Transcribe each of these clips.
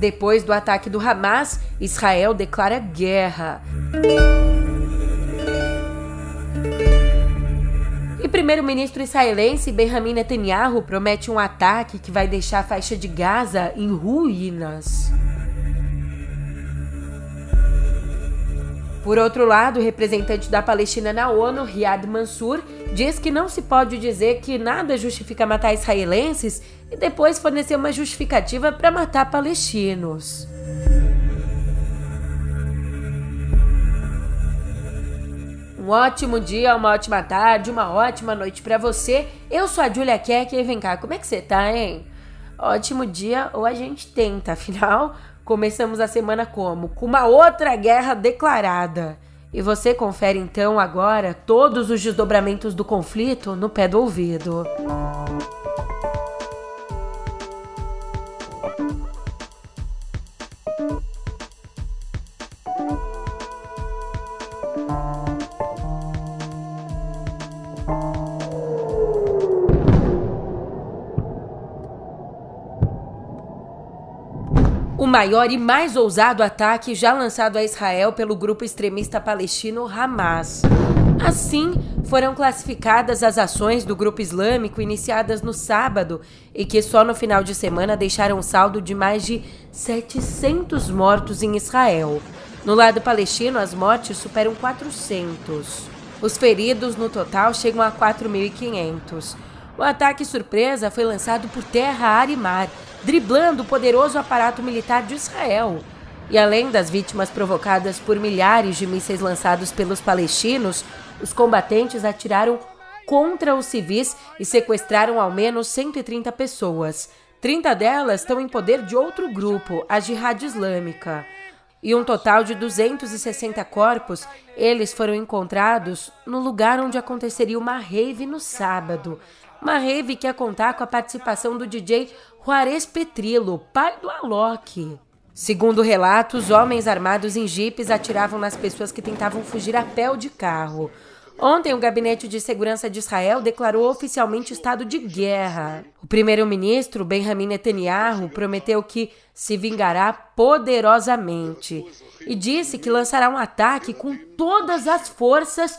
Depois do ataque do Hamas, Israel declara guerra. E primeiro-ministro israelense Benjamin Netanyahu promete um ataque que vai deixar a faixa de Gaza em ruínas. Por outro lado, o representante da Palestina na ONU, Riyad Mansour, diz que não se pode dizer que nada justifica matar israelenses e depois fornecer uma justificativa para matar palestinos. Um ótimo dia, uma ótima tarde, uma ótima noite para você. Eu sou a Julia Keck e vem cá, como é que você tá, hein? Ótimo dia ou a gente tenta, afinal, Começamos a semana como? Com uma outra guerra declarada. E você confere então agora todos os desdobramentos do conflito no pé do ouvido. O maior e mais ousado ataque já lançado a Israel pelo grupo extremista palestino Hamas. Assim, foram classificadas as ações do grupo islâmico iniciadas no sábado e que só no final de semana deixaram um saldo de mais de 700 mortos em Israel. No lado palestino, as mortes superam 400. Os feridos no total chegam a 4.500. O ataque surpresa foi lançado por terra, ar e mar driblando o poderoso aparato militar de Israel. E além das vítimas provocadas por milhares de mísseis lançados pelos palestinos, os combatentes atiraram contra os civis e sequestraram ao menos 130 pessoas. 30 delas estão em poder de outro grupo, a Jihad Islâmica. E um total de 260 corpos, eles foram encontrados no lugar onde aconteceria uma rave no sábado. Uma rave que ia contar com a participação do DJ Juarez Petrilo, pai do Alok. Segundo relatos, homens armados em jipes atiravam nas pessoas que tentavam fugir a pé ou de carro. Ontem, o Gabinete de Segurança de Israel declarou oficialmente estado de guerra. O primeiro-ministro, Benjamin Netanyahu, prometeu que se vingará poderosamente e disse que lançará um ataque com todas as forças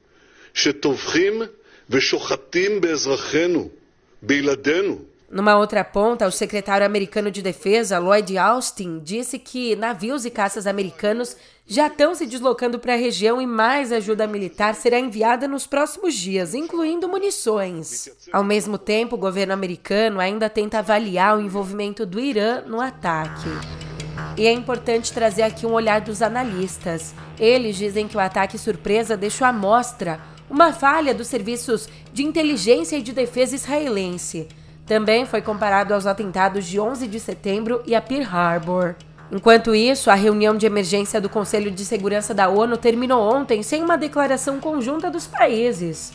Numa outra ponta, o secretário americano de defesa, Lloyd Austin, disse que navios e caças americanos já estão se deslocando para a região e mais ajuda militar será enviada nos próximos dias, incluindo munições. Ao mesmo tempo, o governo americano ainda tenta avaliar o envolvimento do Irã no ataque. E é importante trazer aqui um olhar dos analistas. Eles dizem que o ataque surpresa deixou à mostra uma falha dos serviços de inteligência e de defesa israelense. Também foi comparado aos atentados de 11 de setembro e a Pearl Harbor. Enquanto isso, a reunião de emergência do Conselho de Segurança da ONU terminou ontem sem uma declaração conjunta dos países.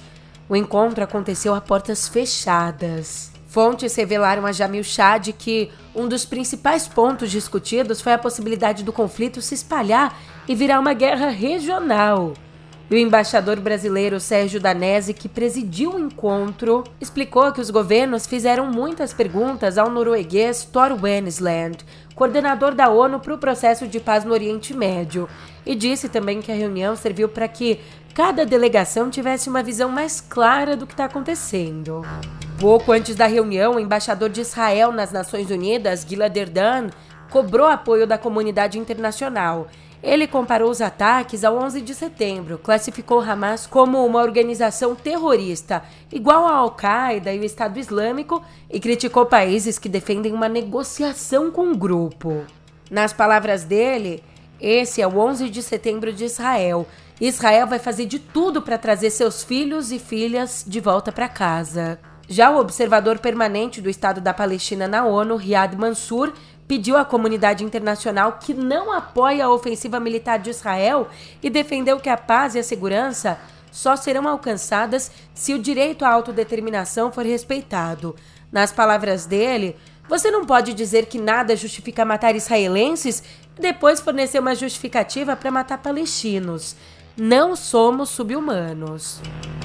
O encontro aconteceu a portas fechadas. Fontes revelaram a Jamil Chad que um dos principais pontos discutidos foi a possibilidade do conflito se espalhar e virar uma guerra regional. E o embaixador brasileiro Sérgio Danese, que presidiu o encontro, explicou que os governos fizeram muitas perguntas ao norueguês Thor Wennesland, coordenador da ONU para o processo de paz no Oriente Médio, e disse também que a reunião serviu para que cada delegação tivesse uma visão mais clara do que está acontecendo. Pouco antes da reunião, o embaixador de Israel nas Nações Unidas, Gilad Erdan, cobrou apoio da comunidade internacional ele comparou os ataques ao 11 de setembro, classificou Hamas como uma organização terrorista, igual a Al-Qaeda e o Estado Islâmico, e criticou países que defendem uma negociação com o grupo. Nas palavras dele, esse é o 11 de setembro de Israel. Israel vai fazer de tudo para trazer seus filhos e filhas de volta para casa. Já o observador permanente do Estado da Palestina na ONU, Riyad Mansour, pediu à comunidade internacional que não apoie a ofensiva militar de Israel e defendeu que a paz e a segurança só serão alcançadas se o direito à autodeterminação for respeitado. Nas palavras dele, você não pode dizer que nada justifica matar israelenses e depois fornecer uma justificativa para matar palestinos. Não somos subhumanos.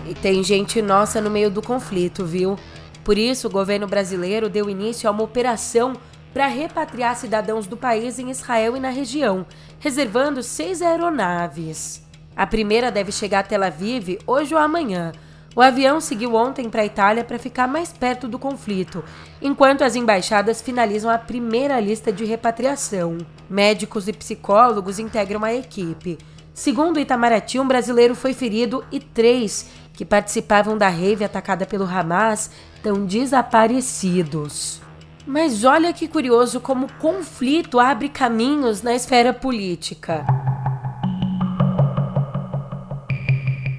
E tem gente nossa no meio do conflito, viu? Por isso, o governo brasileiro deu início a uma operação para repatriar cidadãos do país em Israel e na região, reservando seis aeronaves. A primeira deve chegar a Tel Aviv hoje ou amanhã. O avião seguiu ontem para a Itália para ficar mais perto do conflito, enquanto as embaixadas finalizam a primeira lista de repatriação. Médicos e psicólogos integram a equipe. Segundo Itamaraty, um brasileiro foi ferido e três que participavam da rave atacada pelo Hamas estão desaparecidos. Mas olha que curioso como o conflito abre caminhos na esfera política.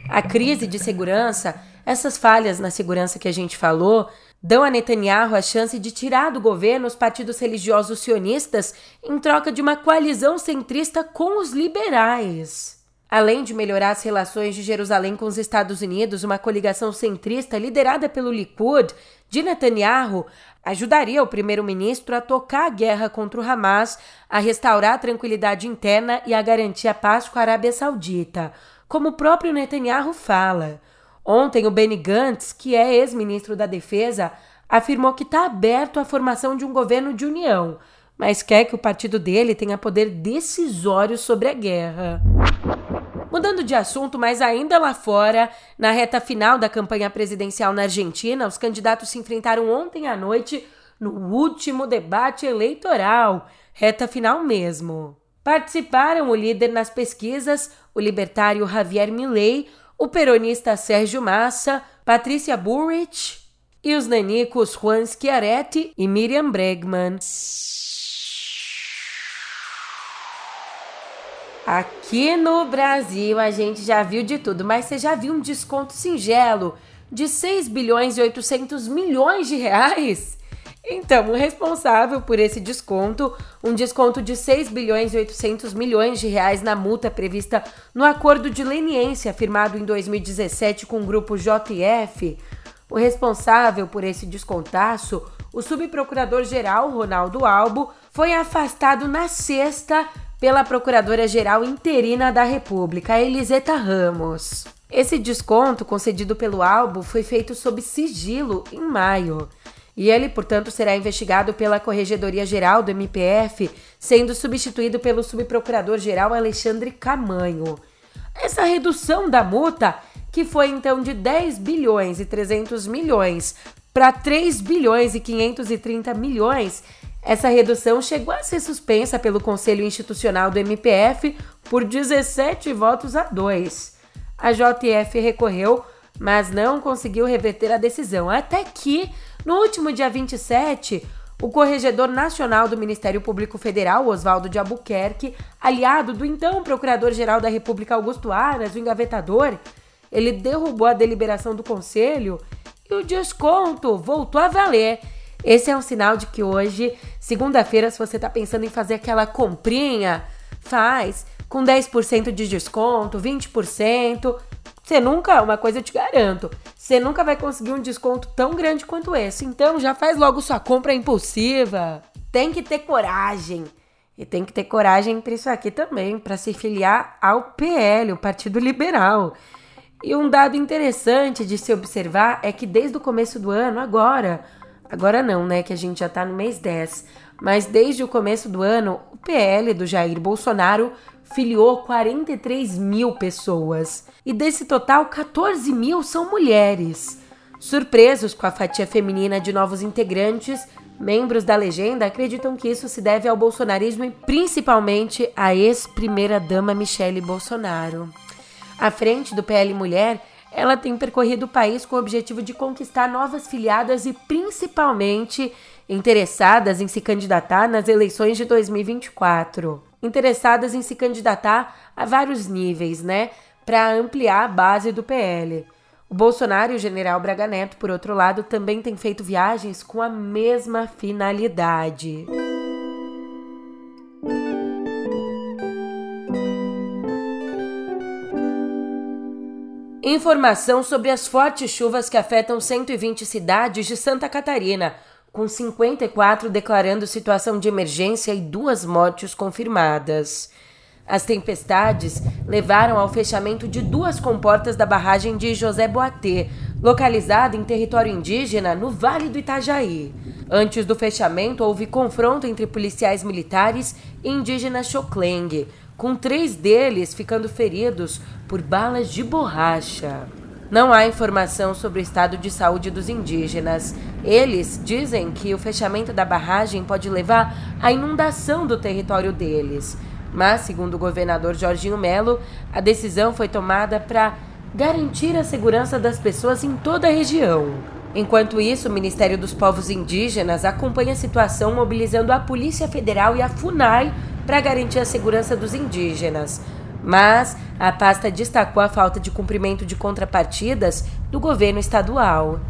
A crise de segurança, essas falhas na segurança que a gente falou, dão a Netanyahu a chance de tirar do governo os partidos religiosos sionistas em troca de uma coalizão centrista com os liberais. Além de melhorar as relações de Jerusalém com os Estados Unidos, uma coligação centrista liderada pelo Likud de Netanyahu ajudaria o primeiro-ministro a tocar a guerra contra o Hamas, a restaurar a tranquilidade interna e a garantir a paz com a Arábia Saudita, como o próprio Netanyahu fala. Ontem, o Benny Gantz, que é ex-ministro da Defesa, afirmou que está aberto à formação de um governo de união, mas quer que o partido dele tenha poder decisório sobre a guerra. Mudando de assunto, mas ainda lá fora, na reta final da campanha presidencial na Argentina, os candidatos se enfrentaram ontem à noite no último debate eleitoral, reta final mesmo. Participaram o líder nas pesquisas, o libertário Javier Milei, o peronista Sérgio Massa, Patrícia Burrich e os nanicos Juan Schiaretti e Miriam Bregman. Aqui no Brasil a gente já viu de tudo, mas você já viu um desconto singelo de 6 bilhões e 800 milhões de reais? Então, o responsável por esse desconto, um desconto de 6 bilhões e 800 milhões de reais na multa prevista no acordo de leniência firmado em 2017 com o grupo JF, o responsável por esse descontaço, o subprocurador-geral Ronaldo Albo, foi afastado na sexta pela Procuradora-Geral Interina da República, Eliseta Ramos. Esse desconto concedido pelo Albo foi feito sob sigilo em maio. E ele, portanto, será investigado pela Corregedoria Geral do MPF, sendo substituído pelo subprocurador-geral Alexandre Camanho. Essa redução da multa, que foi então de 10 bilhões e 300 milhões para 3 bilhões e 530 milhões, essa redução chegou a ser suspensa pelo Conselho Institucional do MPF por 17 votos a 2. A JF recorreu, mas não conseguiu reverter a decisão, até que, no último dia 27, o corregedor nacional do Ministério Público Federal, Oswaldo de Albuquerque, aliado do então Procurador-Geral da República Augusto Aras, o engavetador, ele derrubou a deliberação do conselho e o desconto voltou a valer esse é um sinal de que hoje, segunda-feira, se você está pensando em fazer aquela comprinha, faz com 10% de desconto, 20%. Você nunca, uma coisa eu te garanto, você nunca vai conseguir um desconto tão grande quanto esse. Então já faz logo sua compra impulsiva. Tem que ter coragem. E tem que ter coragem para isso aqui também, para se filiar ao PL, o Partido Liberal. E um dado interessante de se observar é que desde o começo do ano, agora, Agora não, né? Que a gente já tá no mês 10. Mas desde o começo do ano, o PL do Jair Bolsonaro filiou 43 mil pessoas. E desse total, 14 mil são mulheres. Surpresos com a fatia feminina de novos integrantes, membros da legenda acreditam que isso se deve ao bolsonarismo e principalmente à ex-primeira-dama Michele Bolsonaro. À frente do PL Mulher ela tem percorrido o país com o objetivo de conquistar novas filiadas e principalmente interessadas em se candidatar nas eleições de 2024. Interessadas em se candidatar a vários níveis, né? Para ampliar a base do PL. O Bolsonaro e o general Braga Neto, por outro lado, também têm feito viagens com a mesma finalidade. Informação sobre as fortes chuvas que afetam 120 cidades de Santa Catarina, com 54 declarando situação de emergência e duas mortes confirmadas. As tempestades levaram ao fechamento de duas comportas da barragem de José Boatê, localizada em território indígena no Vale do Itajaí. Antes do fechamento, houve confronto entre policiais militares e indígenas Xokleng, com três deles ficando feridos por balas de borracha. Não há informação sobre o estado de saúde dos indígenas. Eles dizem que o fechamento da barragem pode levar à inundação do território deles. Mas, segundo o governador Jorginho Melo, a decisão foi tomada para garantir a segurança das pessoas em toda a região. Enquanto isso, o Ministério dos Povos Indígenas acompanha a situação mobilizando a Polícia Federal e a FUNAI para garantir a segurança dos indígenas. Mas a pasta destacou a falta de cumprimento de contrapartidas do governo estadual.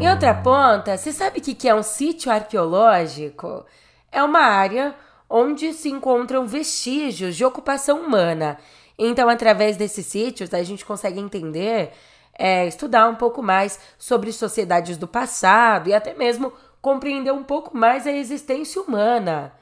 Em outra ponta, você sabe o que é um sítio arqueológico? É uma área onde se encontram vestígios de ocupação humana. Então, através desses sítios, a gente consegue entender, é, estudar um pouco mais sobre sociedades do passado e até mesmo compreender um pouco mais a existência humana.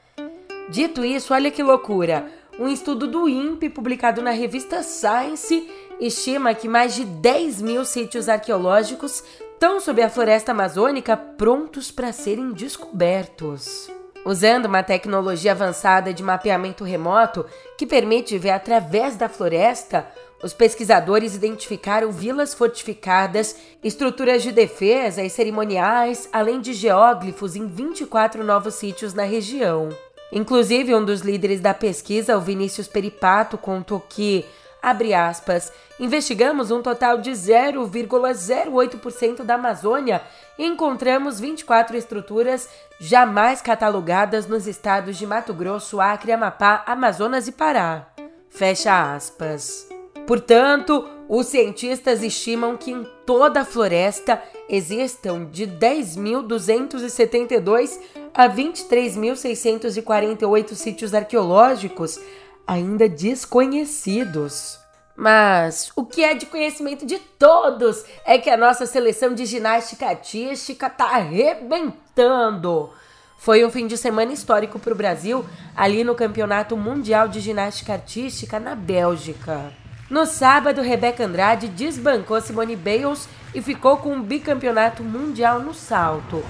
Dito isso, olha que loucura! Um estudo do INPE publicado na revista Science estima que mais de 10 mil sítios arqueológicos estão sob a floresta amazônica prontos para serem descobertos. Usando uma tecnologia avançada de mapeamento remoto que permite ver através da floresta, os pesquisadores identificaram vilas fortificadas, estruturas de defesa e cerimoniais, além de geóglifos em 24 novos sítios na região. Inclusive, um dos líderes da pesquisa, o Vinícius Peripato, contou que, abre aspas, investigamos um total de 0,08% da Amazônia e encontramos 24 estruturas jamais catalogadas nos estados de Mato Grosso, Acre, Amapá, Amazonas e Pará. Fecha aspas. Portanto, os cientistas estimam que em toda a floresta existam de 10.272 a 23.648 sítios arqueológicos ainda desconhecidos. Mas o que é de conhecimento de todos é que a nossa seleção de ginástica artística tá arrebentando. Foi um fim de semana histórico para o Brasil, ali no Campeonato Mundial de Ginástica Artística na Bélgica. No sábado, Rebeca Andrade desbancou Simone Bales e ficou com um bicampeonato mundial no salto.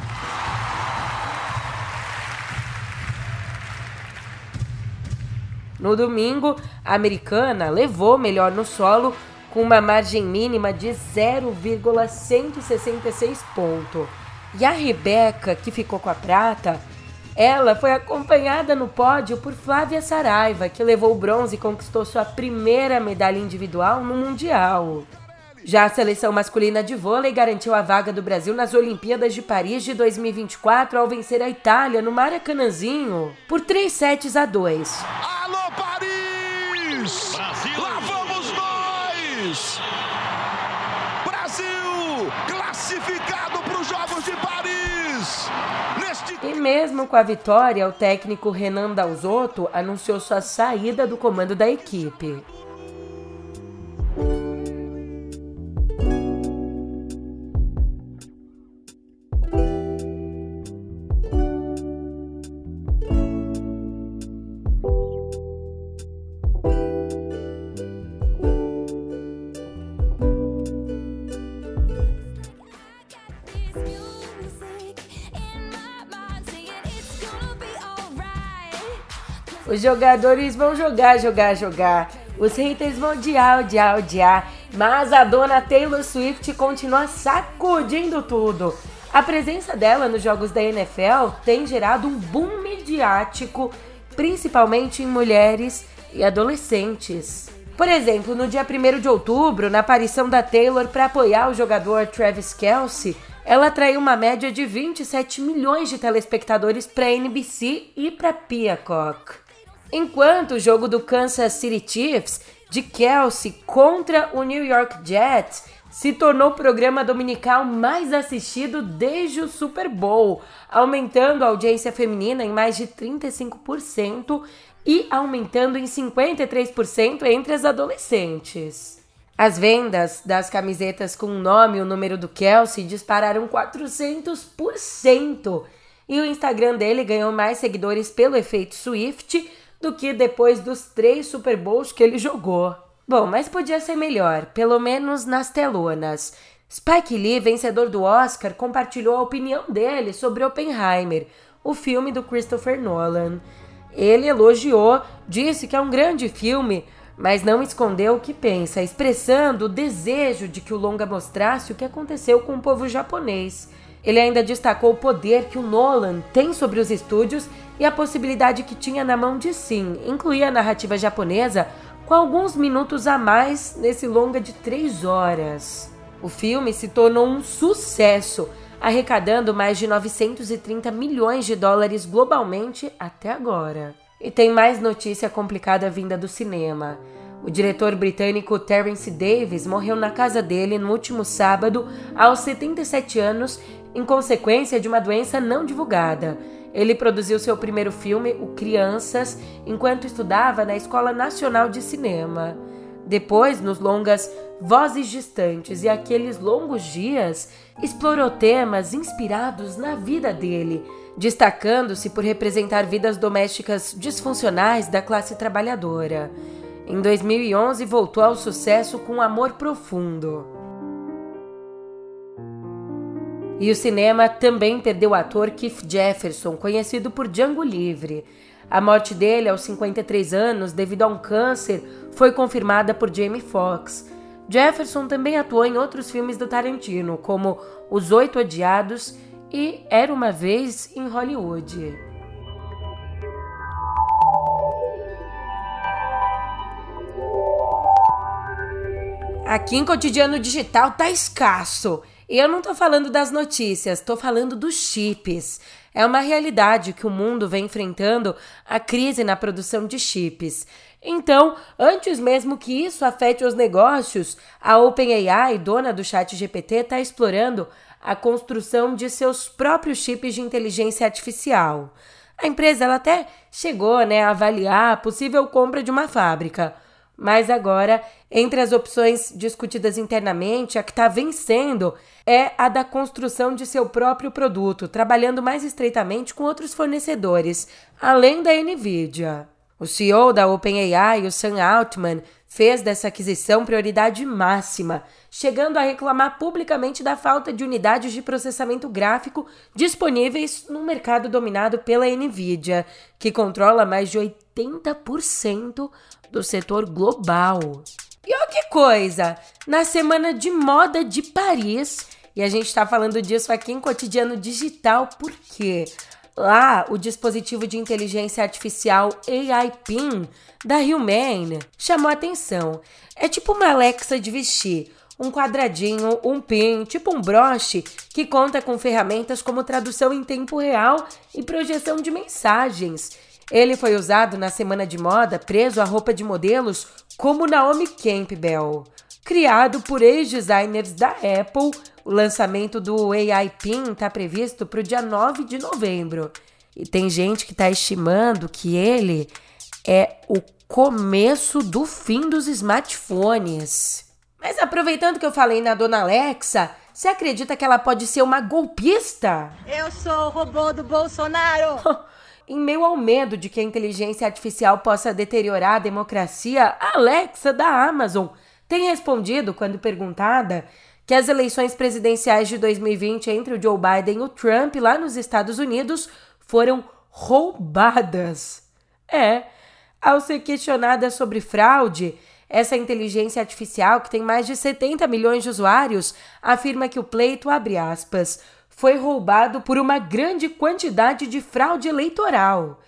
No domingo, a americana levou melhor no solo com uma margem mínima de 0,166 ponto. E a Rebeca, que ficou com a prata, ela foi acompanhada no pódio por Flávia Saraiva, que levou o bronze e conquistou sua primeira medalha individual no Mundial. Já a seleção masculina de vôlei garantiu a vaga do Brasil nas Olimpíadas de Paris de 2024 ao vencer a Itália no Maracanãzinho por 3 sets a 2. Alô E mesmo com a vitória, o técnico Renan Dalzotto anunciou sua saída do comando da equipe. Os jogadores vão jogar, jogar, jogar. Os haters vão odiar, odiar, odiar. Mas a dona Taylor Swift continua sacudindo tudo. A presença dela nos jogos da NFL tem gerado um boom midiático, principalmente em mulheres e adolescentes. Por exemplo, no dia 1 de outubro, na aparição da Taylor para apoiar o jogador Travis Kelsey, ela atraiu uma média de 27 milhões de telespectadores para NBC e para Peacock. Enquanto o jogo do Kansas City Chiefs de Kelsey contra o New York Jets se tornou o programa dominical mais assistido desde o Super Bowl, aumentando a audiência feminina em mais de 35% e aumentando em 53% entre as adolescentes. As vendas das camisetas com o nome e o número do Kelsey dispararam 400% e o Instagram dele ganhou mais seguidores pelo efeito Swift do que depois dos três Super Bowls que ele jogou. Bom, mas podia ser melhor, pelo menos nas telonas. Spike Lee, vencedor do Oscar, compartilhou a opinião dele sobre Oppenheimer, o filme do Christopher Nolan. Ele elogiou, disse que é um grande filme, mas não escondeu o que pensa, expressando o desejo de que o longa mostrasse o que aconteceu com o povo japonês. Ele ainda destacou o poder que o Nolan tem sobre os estúdios e a possibilidade que tinha na mão de sim incluir a narrativa japonesa com alguns minutos a mais nesse longa de três horas. O filme se tornou um sucesso, arrecadando mais de 930 milhões de dólares globalmente até agora. E tem mais notícia complicada vinda do cinema. O diretor britânico Terence Davis morreu na casa dele no último sábado, aos 77 anos, em consequência de uma doença não divulgada. Ele produziu seu primeiro filme, O Crianças, enquanto estudava na Escola Nacional de Cinema. Depois, nos longas Vozes Distantes e Aqueles Longos Dias, explorou temas inspirados na vida dele, destacando-se por representar vidas domésticas disfuncionais da classe trabalhadora. Em 2011, voltou ao sucesso com Amor Profundo. E o cinema também perdeu o ator Keith Jefferson, conhecido por Django Livre. A morte dele, aos 53 anos, devido a um câncer, foi confirmada por Jamie Foxx. Jefferson também atuou em outros filmes do Tarantino, como Os Oito Odiados e Era uma Vez em Hollywood. Aqui em Cotidiano Digital tá escasso. E eu não tô falando das notícias, tô falando dos chips. É uma realidade que o mundo vem enfrentando a crise na produção de chips. Então, antes mesmo que isso afete os negócios, a OpenAI, dona do Chat GPT, está explorando a construção de seus próprios chips de inteligência artificial. A empresa ela até chegou né, a avaliar a possível compra de uma fábrica. Mas agora, entre as opções discutidas internamente, a que está vencendo é a da construção de seu próprio produto, trabalhando mais estreitamente com outros fornecedores, além da Nvidia. O CEO da OpenAI, o Sam Altman, fez dessa aquisição prioridade máxima, chegando a reclamar publicamente da falta de unidades de processamento gráfico disponíveis no mercado dominado pela Nvidia, que controla mais de 80% do setor global. E olha que coisa! Na semana de moda de Paris, e a gente está falando disso aqui em Cotidiano Digital, porque lá o dispositivo de inteligência artificial AI PIN da Humane chamou atenção. É tipo uma Alexa de vestir, um quadradinho, um pin, tipo um broche, que conta com ferramentas como tradução em tempo real e projeção de mensagens. Ele foi usado na semana de moda, preso à roupa de modelos como Naomi Campbell. Criado por ex-designers da Apple, o lançamento do AI Pin está previsto para o dia 9 de novembro. E tem gente que está estimando que ele é o começo do fim dos smartphones. Mas aproveitando que eu falei na dona Alexa, você acredita que ela pode ser uma golpista? Eu sou o robô do Bolsonaro! Em meio ao medo de que a inteligência artificial possa deteriorar a democracia, a Alexa da Amazon tem respondido, quando perguntada, que as eleições presidenciais de 2020 entre o Joe Biden e o Trump lá nos Estados Unidos foram roubadas. É, ao ser questionada sobre fraude, essa inteligência artificial, que tem mais de 70 milhões de usuários, afirma que o pleito, abre aspas, foi roubado por uma grande quantidade de fraude eleitoral.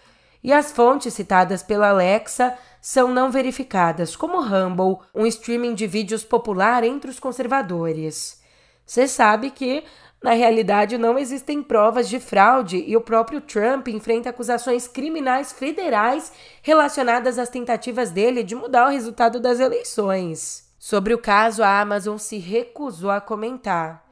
E as fontes citadas pela Alexa são não verificadas, como Rumble, um streaming de vídeos popular entre os conservadores. Você sabe que, na realidade, não existem provas de fraude e o próprio Trump enfrenta acusações criminais federais relacionadas às tentativas dele de mudar o resultado das eleições. Sobre o caso, a Amazon se recusou a comentar.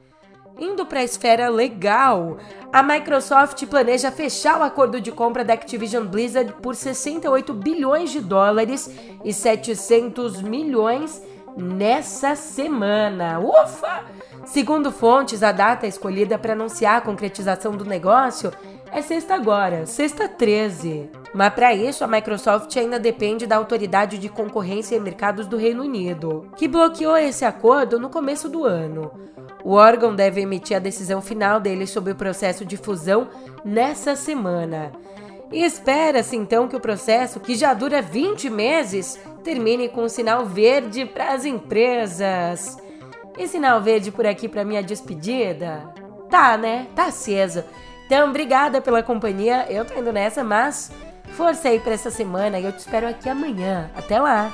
Indo para a esfera legal, a Microsoft planeja fechar o acordo de compra da Activision Blizzard por 68 bilhões de dólares e 700 milhões nessa semana. Ufa! Segundo fontes, a data escolhida para anunciar a concretização do negócio é sexta agora, sexta 13. Mas para isso, a Microsoft ainda depende da Autoridade de Concorrência e Mercados do Reino Unido, que bloqueou esse acordo no começo do ano. O órgão deve emitir a decisão final dele sobre o processo de fusão nessa semana. E espera-se então que o processo, que já dura 20 meses, termine com um sinal verde para as empresas. E sinal verde por aqui para minha despedida? Tá, né? Tá aceso. Então, obrigada pela companhia. Eu tô indo nessa, mas força aí para essa semana e eu te espero aqui amanhã. Até lá!